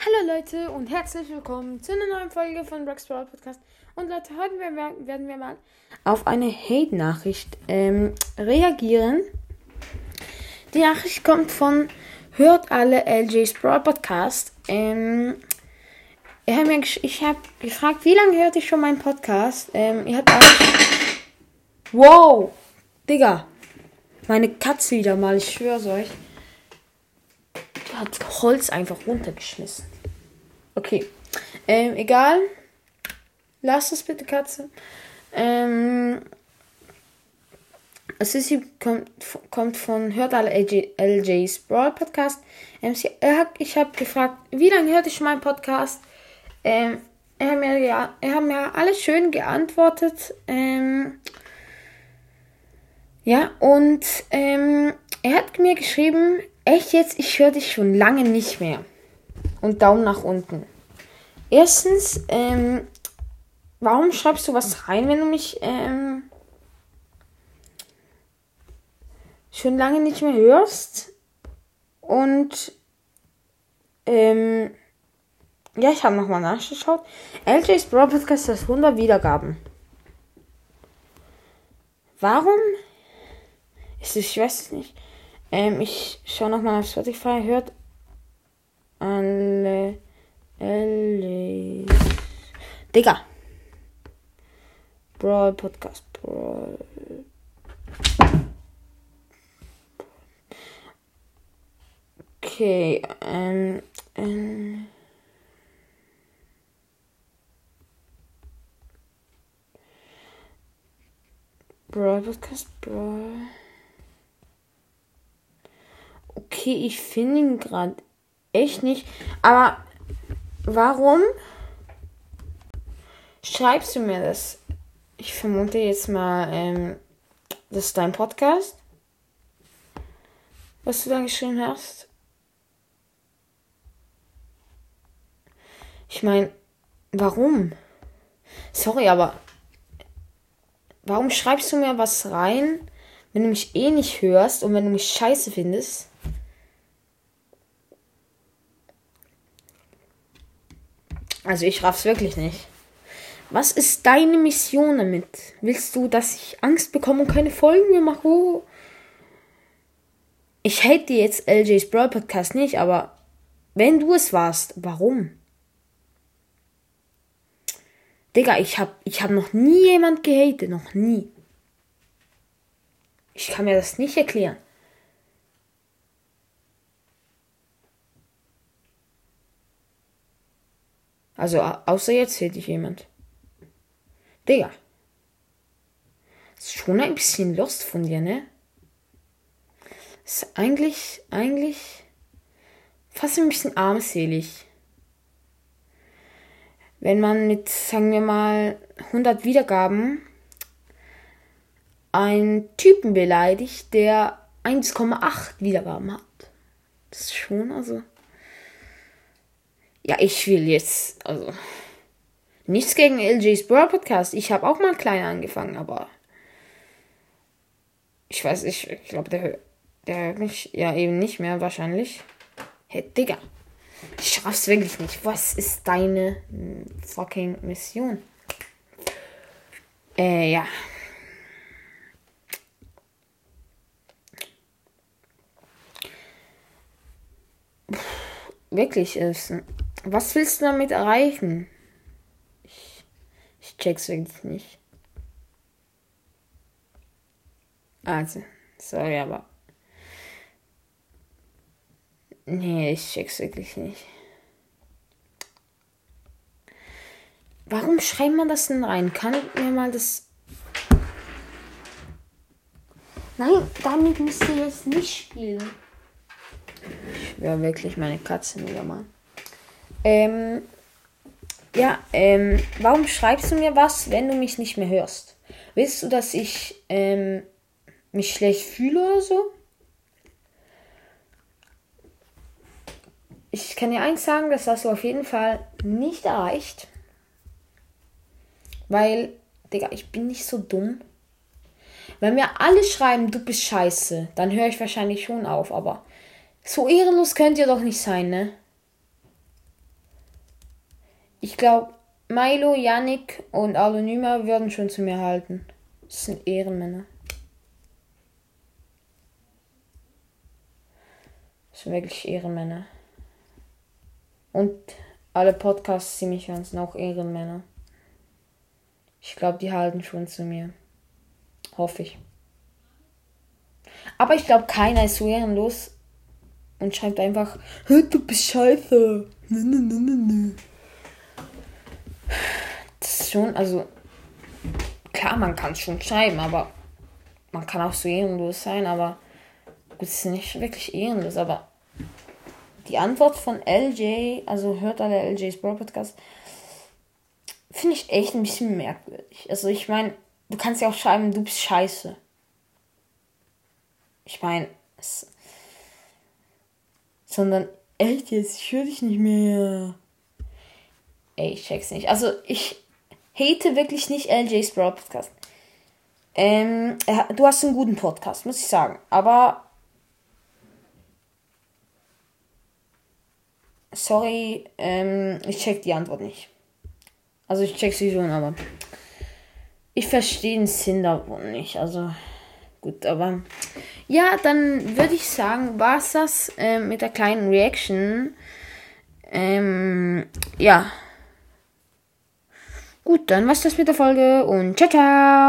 Hallo Leute und herzlich willkommen zu einer neuen Folge von Rex Brawl Podcast. Und Leute, heute werden wir mal auf eine Hate-Nachricht ähm, reagieren. Die Nachricht kommt von Hört alle LJ's Brawl Podcast. Ähm, ich habe hab gefragt, wie lange hört ich schon meinen Podcast? Ähm, ihr habt auch. Wow! Digga! Meine Katze wieder mal, ich schwör's euch hat Holz einfach runtergeschmissen. Okay. Ähm, egal. Lass es bitte, Katze. Ähm, Sissy kommt, kommt von Hört alle LJ, LJs Brawl Podcast. Ähm, sie, hat, ich habe gefragt, wie lange hört ich meinen Podcast? Ähm, er hat mir, ja, er hat mir alles schön geantwortet. Ähm, ja, und ähm, er hat mir geschrieben, Echt jetzt? Ich höre dich schon lange nicht mehr. Und Daumen nach unten. Erstens, ähm, warum schreibst du was rein, wenn du mich ähm, schon lange nicht mehr hörst? Und ähm, ja, ich habe nochmal nachgeschaut. LJ's Brawl Podcast hat 100 Wiedergaben. Warum? Ich weiß es nicht. Ähm, ich schau nochmal auf Spotify. Hört alle. alle Digga. Brawl Podcast. Brawl. Okay, ähm, ähm. Brawl Podcast, Brawl okay, ich finde ihn gerade echt nicht. Aber warum schreibst du mir das? Ich vermute jetzt mal, ähm, das ist dein Podcast, was du da geschrieben hast. Ich meine, warum? Sorry, aber warum schreibst du mir was rein, wenn du mich eh nicht hörst und wenn du mich scheiße findest? Also ich raff's wirklich nicht. Was ist deine Mission damit? Willst du, dass ich Angst bekomme und keine Folgen mehr mache? Ich hate jetzt LJ's Brawl Podcast nicht, aber wenn du es warst, warum? Digga, ich hab, ich hab noch nie jemand gehatet, noch nie. Ich kann mir das nicht erklären. Also, außer jetzt hätte ich jemand. Digga. Ist schon ein bisschen lost von dir, ne? Ist eigentlich, eigentlich fast ein bisschen armselig. Wenn man mit, sagen wir mal, 100 Wiedergaben einen Typen beleidigt, der 1,8 Wiedergaben hat. Das ist schon, also. Ja, ich will jetzt, also. Nichts gegen LJ's Brawl Podcast. Ich habe auch mal klein angefangen, aber. Ich weiß, ich, ich glaube, der, der hört mich ja eben nicht mehr wahrscheinlich. Hey, Digga. Ich schaff's wirklich nicht. Was ist deine fucking Mission? Äh, ja. Wirklich ist. Was willst du damit erreichen? Ich, ich check's wirklich nicht. Also, sorry, aber. Nee, ich check's wirklich nicht. Warum schreibt man das denn rein? Kann ich mir mal das. Nein, damit müsst ihr jetzt nicht spielen. Ich wäre wirklich meine Katze wieder mal. Ähm, ja, ähm, warum schreibst du mir was, wenn du mich nicht mehr hörst? Willst du, dass ich ähm, mich schlecht fühle oder so? Ich kann dir eins sagen, das hast du auf jeden Fall nicht erreicht. Weil, Digga, ich bin nicht so dumm. Wenn mir alle schreiben, du bist scheiße, dann höre ich wahrscheinlich schon auf. Aber so ehrenlos könnt ihr doch nicht sein, ne? Ich glaube, Milo, Yannick und Alonyma würden schon zu mir halten. Das sind Ehrenmänner. Das sind wirklich Ehrenmänner. Und alle Podcasts, die mich hören, sind auch Ehrenmänner. Ich glaube, die halten schon zu mir. Hoffe ich. Aber ich glaube, keiner ist so ehrenlos und schreibt einfach, du bist scheiße. Nö, nö, nö, nö. Das ist schon, also, klar, man kann es schon schreiben, aber man kann auch so ehrenlos sein, aber gut, es ist nicht wirklich ehrenlos, aber die Antwort von LJ, also hört alle LJs Bro Podcast, finde ich echt ein bisschen merkwürdig. Also ich meine, du kannst ja auch schreiben, du bist scheiße. Ich meine, sondern echt jetzt, ich höre dich nicht mehr. Ey, ich check's nicht. Also ich hate wirklich nicht LJ's Bro Podcast. Ähm, du hast einen guten Podcast, muss ich sagen. Aber sorry, ähm, ich check die Antwort nicht. Also ich check sie schon, aber ich verstehe den Sinn davon nicht. Also gut, aber ja, dann würde ich sagen, war es das äh, mit der kleinen Reaction. Ähm, ja. Gut, dann war's das mit der Folge und ciao, ciao.